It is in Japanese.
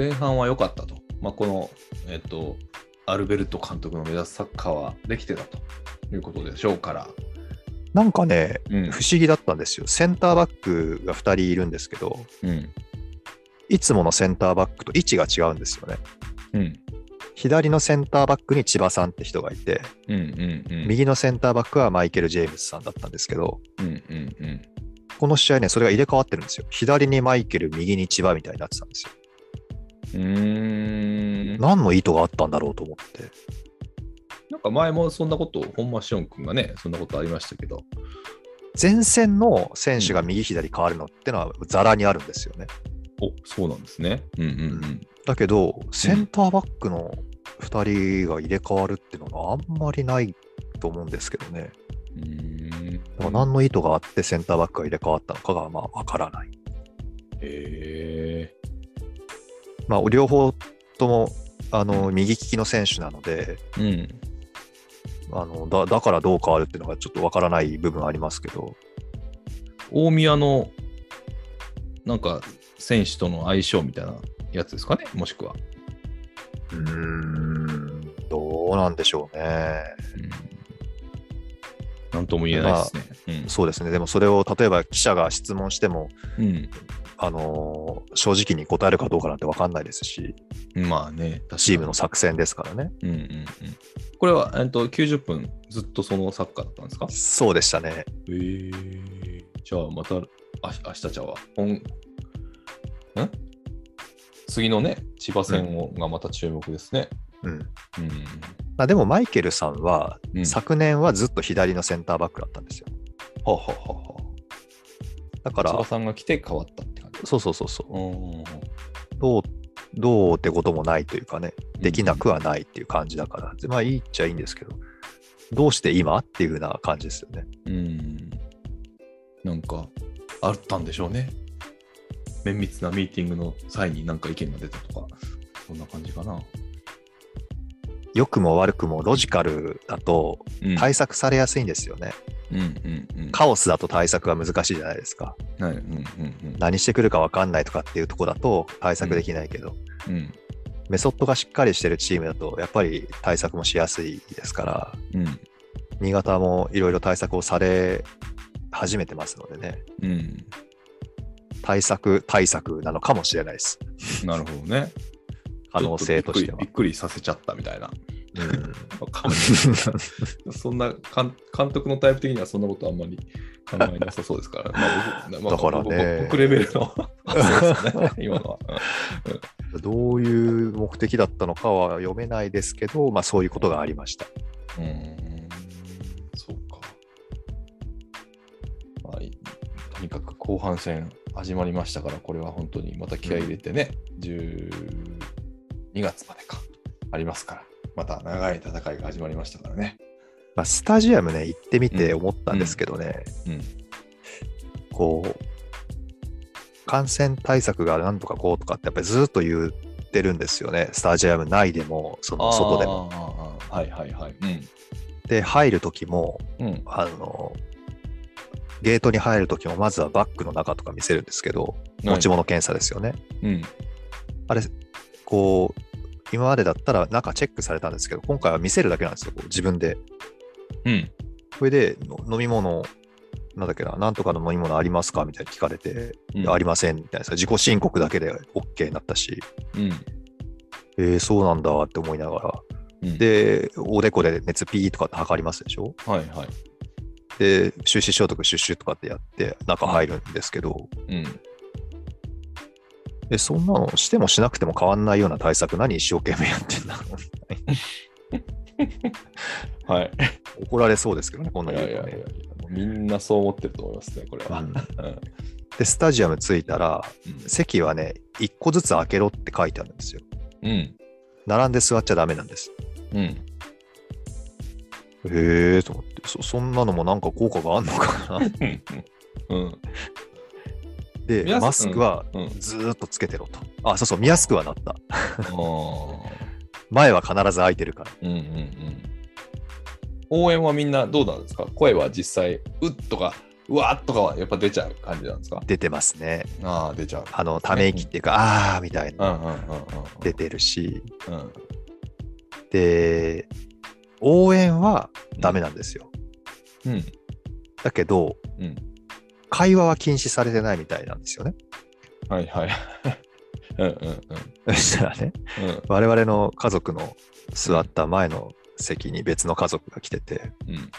前半は良かったと。まあ、この、えっ、と、アルベルト監督の目指すサッカーはできてたということでしょうから。なんかね、うん不思議だったんですよ。センターバックが2人いるんですけど、うん。いつものセンターバックと位置が違うんですよね。うん。左のセンターバックに千葉さんって人がいて、うんうんうん。右のセンターバックはマイケル・ジェームスさんだったんですけど、うんうんうん。この試合ね、それが入れ替わってるんですよ。左にマイケル、右に千葉みたいになってたんですよ。うーん。何の意図があったんだろうと思って。なんか前もそんなこと、本間シオン君がね、そんなことありましたけど。前線の選手が右左変わるのってのはザラにあるんですよね。おそうなんですね。うんうんうん。だけど、センターバックの2人が入れ替わるっていうのがあんまりないと思うんですけどね。うーん。何の意図があってセンターバックが入れ替わったのかがまあわからない。へえ。まあ、両方ともあの右利きの選手なのでうん。あのだ、だからどう変わるっていうのがちょっとわからない部分はありますけど、大宮の、なんか、選手との相性みたいなやつですかね、もしくは。うーん、どうなんでしょうね。うん。なんとも言えないですね。そうですね。でもそれを例えば記者が質問しても、うん。あのー正直に答えるかどうかなんて分かんないですし、うん。まあね、チームの作戦ですからね。うんうんうん。これは、えっと、90分ずっとそのサッカーだったんですか？そうでしたね。へえじゃあまた、あ明日ちゃうわ。本ん次のね、千葉戦を、がまた注目ですね。うん。うん。まあ、でもマイケルさんは、うん昨年はずっと左のセンターバックだったんですよ。はははは。だから千葉、さんが来て変わった。そうそうそうそう。うん。どう、どうってこともないというかね、できなくはないっていう感じだから、まあいいっちゃいいんですけど、どうして今っていう風な感じですよね。うん。なんか、あったんでしょうね。綿密なミーティングの際になんか意見が出たとか、そんな感じかな。良くも悪くもロジカルだとうん。対策されやすいんですよね。うんうんうん。カオスだと対策は難しいじゃないですか。はい。うんうん何してくるか分かんないとかっていうところだと対策できないけど、うん。うん。メソッドがしっかりしてるチームだとやっぱり対策もしやすいですから、うん。新潟もいろいろ対策をされ始めてますのでね、うん。対策対策なのかもしれないです。なるほどね。可能性としてはび。っくりさせちゃったみたいな。うん。わかんない。そんな監監督のタイプ的にはそんなことあんまり考えなさそうですから、まあ僕まあだからね。僕僕レベルの。ね、今のは。どういう目的だったのかは読めないですけど、まあそういうことがありました。うん、うーん。そうか。まあい。とにかく後半戦始まりましたから、これは本当にまた気合い入れてね、12月までか、ありますから、また長い戦いが始まりましたからね。まあ、スタジアムね、行ってみて思ったんですけどね、うん。こう、感染対策がなんとかこうとかってやっぱりずっと言ってるんですよね。スタジアム内でも、その外でも。も。はいはいはい。で、入るときも、うん。うん。あの、ゲートに入るときも、まずはバッグの中とか見せるんですけど、持ち物検査ですよね。うん。あれ、こう、今までだったら中チェックされたんですけど、今回は見せるだけなんですよ、自分で。うん。それで、の飲み物、なんだっけな、なんとかの飲み物ありますかみたいに聞かれて、うんありませんみたいなさ、自己申告だけで OK になったし、うん。えー、そうなんだって思いながら、うん、で、おでこで熱ピーとかって測りますでしょ？はいはい。で、手指消毒シュッシュとかってやって中入るんですけど、うん。え、そんなのしてもしなくても変わんないような対策何？一生懸命やってんだろう はい。怒られそうですけどね、こんない言うとねやいやいやいや、もうみんなそう思ってると思いますね、これは。うんうんで、スタジアム着いたら、うん席はね、1個ずつ開けろって書いてあるんですよ。うん。並んで座っちゃダメなんです。うん。へえと思ってそ、そんなのもなんか効果があんのかな。うん。で、マスクはうん。ずーっとつけてろと。あ、そうそう、見やすくはなった。あ前は必ず開いてるから。うんうんうん。応援はみんなどうなんですか？声は実際、うっとか、うわーっとかはやっぱ出ちゃう感じなんですか？出てますね。ああ、出ちゃう。あの、ため息っていうか、あーみたいな。出てるし、うん。で、応援はダメなんですよ。うん。だけど、うん。会話は禁止されてないみたいなんですよね。はいはい。うんうんそしたらね、うん。うん我々の家族の座った前の席に別の家族が来てて、うん。